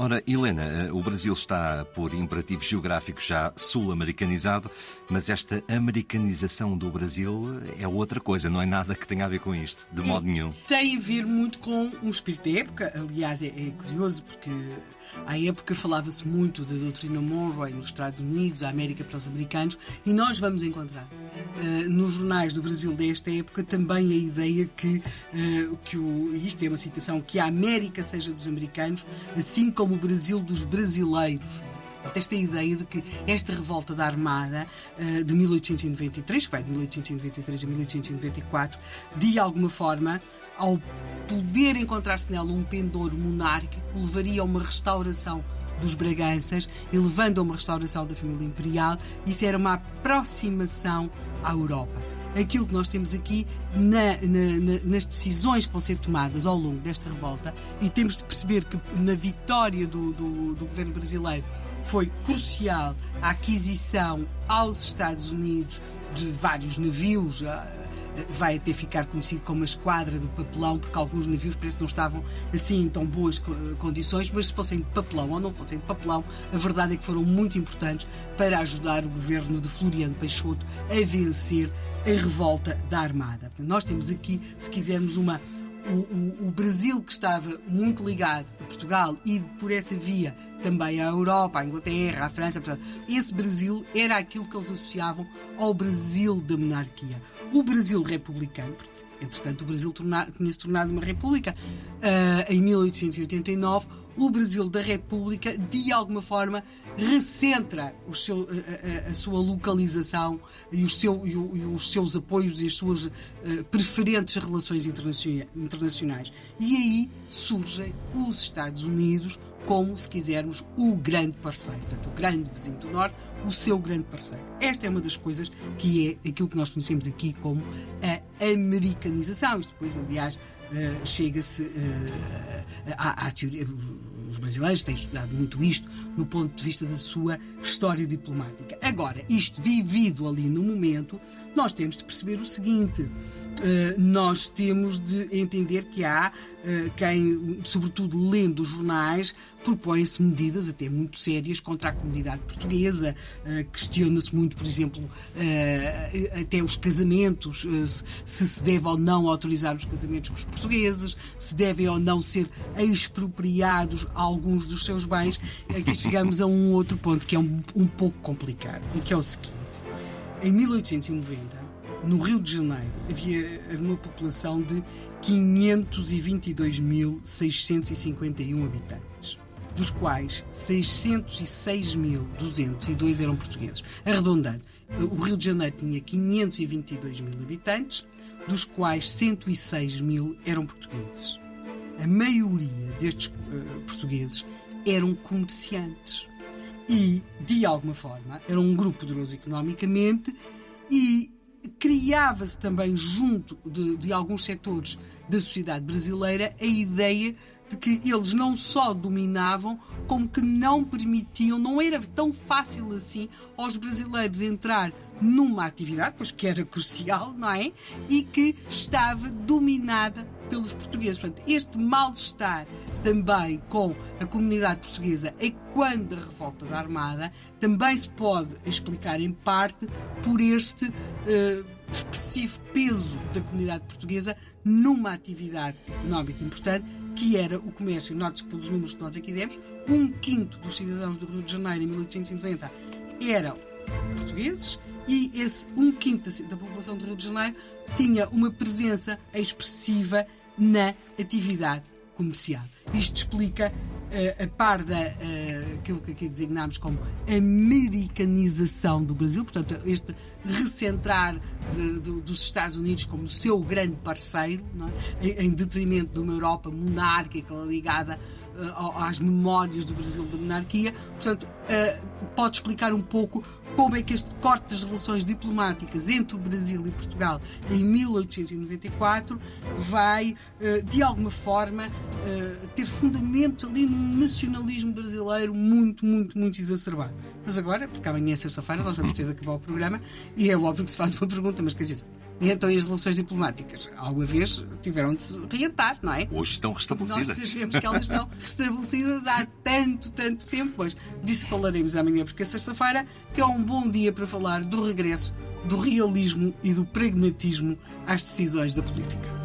Ora, Helena, eh, o Brasil está, por imperativo geográfico, já sul-americanizado, mas esta americanização do Brasil é outra coisa, não é nada que tenha a ver com isto, de modo nenhum. Tem a ver muito com um espírito da época. Aliás, é, é curioso porque à época falava-se muito da doutrina Monroe nos Estados Unidos, a América para os americanos, e nós vamos encontrar uh, nos jornais do Brasil desta época também a ideia que, uh, que o, isto é uma citação, que a América seja dos americanos, assim como o Brasil dos brasileiros. Esta ideia de que esta revolta da Armada uh, de 1893, que vai de 1893 a 1894, de alguma forma, ao poder encontrar-se nela um pendor monárquico, levaria a uma restauração dos Braganças e levando a uma restauração da família imperial, isso era uma aproximação à Europa. Aquilo que nós temos aqui na, na, nas decisões que vão ser tomadas ao longo desta revolta, e temos de perceber que na vitória do, do, do governo brasileiro foi crucial a aquisição aos Estados Unidos de vários navios. Vai até ficar conhecido como a esquadra do papelão, porque alguns navios parece que não estavam assim em tão boas condições, mas se fossem de papelão ou não fossem de papelão, a verdade é que foram muito importantes para ajudar o governo de Floriano Peixoto a vencer a revolta da Armada. Nós temos aqui, se quisermos, uma o, o, o, Brasil, que estava muito ligado a Portugal e por essa via também à Europa, à Inglaterra, à França, portanto, esse Brasil era aquilo que eles associavam ao Brasil da monarquia. O Brasil republicano, porque, entretanto, o Brasil tinha-se tornado uma república uh, em 1889, o Brasil da República, de alguma forma, recentra seu, a, a, a, sua localização e os, seu, e, o, e os, seus apoios e as suas uh, preferentes relações internacionais. E aí surgem os Estados Unidos como, se quisermos, o grande parceiro, portanto, o grande vizinho do Norte, o seu grande parceiro. Esta é uma das coisas que é aquilo que nós conhecemos aqui como a americanização. Isto depois, aliás, uh, chega-se à, à teoria os brasileiros têm estudado muito isto no ponto de vista da sua história diplomática. Agora, isto vivido ali no momento, nós temos de perceber o seguinte: nós temos de entender que há uh, quem, sobretudo lendo os jornais, propõe-se medidas até muito sérias contra a comunidade portuguesa. Uh, Questiona-se muito, por exemplo, até os casamentos, se se deve ou não autorizar os casamentos com os portugueses, se devem ou não ser expropriados alguns dos seus bens. Aqui chegamos a um outro ponto que é um, um pouco complicado, e que é o seguinte. Em 1890, no Rio de Janeiro, havia uma população de 522.651 habitantes, dos quais 606.202 eram portugueses. Arredondando, o Rio de Janeiro tinha 522 mil habitantes, dos quais 106 mil eram portugueses. A maioria destes uh, portugueses eram comerciantes e, de alguma forma, era um grupo poderoso economicamente e criava-se também junto de, de, alguns setores da sociedade brasileira a ideia de que eles não só dominavam, como que não permitiam, não era tão fácil assim aos brasileiros entrar numa atividade, pois que era crucial, não é? E que estava dominada pelos portugueses. Portanto, este mal-estar também com a comunidade portuguesa é quando a revolta da Armada também se pode explicar em parte por este uh, expressivo peso da comunidade portuguesa numa atividade económica importante que era o comércio. Note-se que pelos números que nós aqui demos, um quinto dos cidadãos do Rio de Janeiro em 1890 eram portugueses e esse um quinto da população do Rio de Janeiro tinha uma presença expressiva na atividade comercial. Isto explica uh, a par da uh, aquilo que aqui designámos como americanização do Brasil, portanto, este recentrar de, de, dos Estados Unidos como seu grande parceiro, é? em, em, detrimento de uma Europa monárquica ligada às memórias do Brasil da monarquia. Portanto, pode explicar um pouco como é que este corte das relações diplomáticas entre o Brasil e Portugal em 1894 vai, eh, de alguma forma, eh, ter fundamentos ali no nacionalismo brasileiro muito, muito, muito exacerbado. Mas agora, porque amanhã é sexta-feira, nós vamos ter de acabar o programa e é óbvio que se faz uma pergunta, mas quer dizer, E então as relações diplomáticas, alguma vez, tiveram de se reatar, não é? Hoje estão restabelecidas. Nós sabemos que elas estão restabelecidas há tanto, tanto tempo. Pois disso falaremos amanhã, porque é sexta-feira, que é um bom dia para falar do regresso do realismo e do pragmatismo às decisões da política.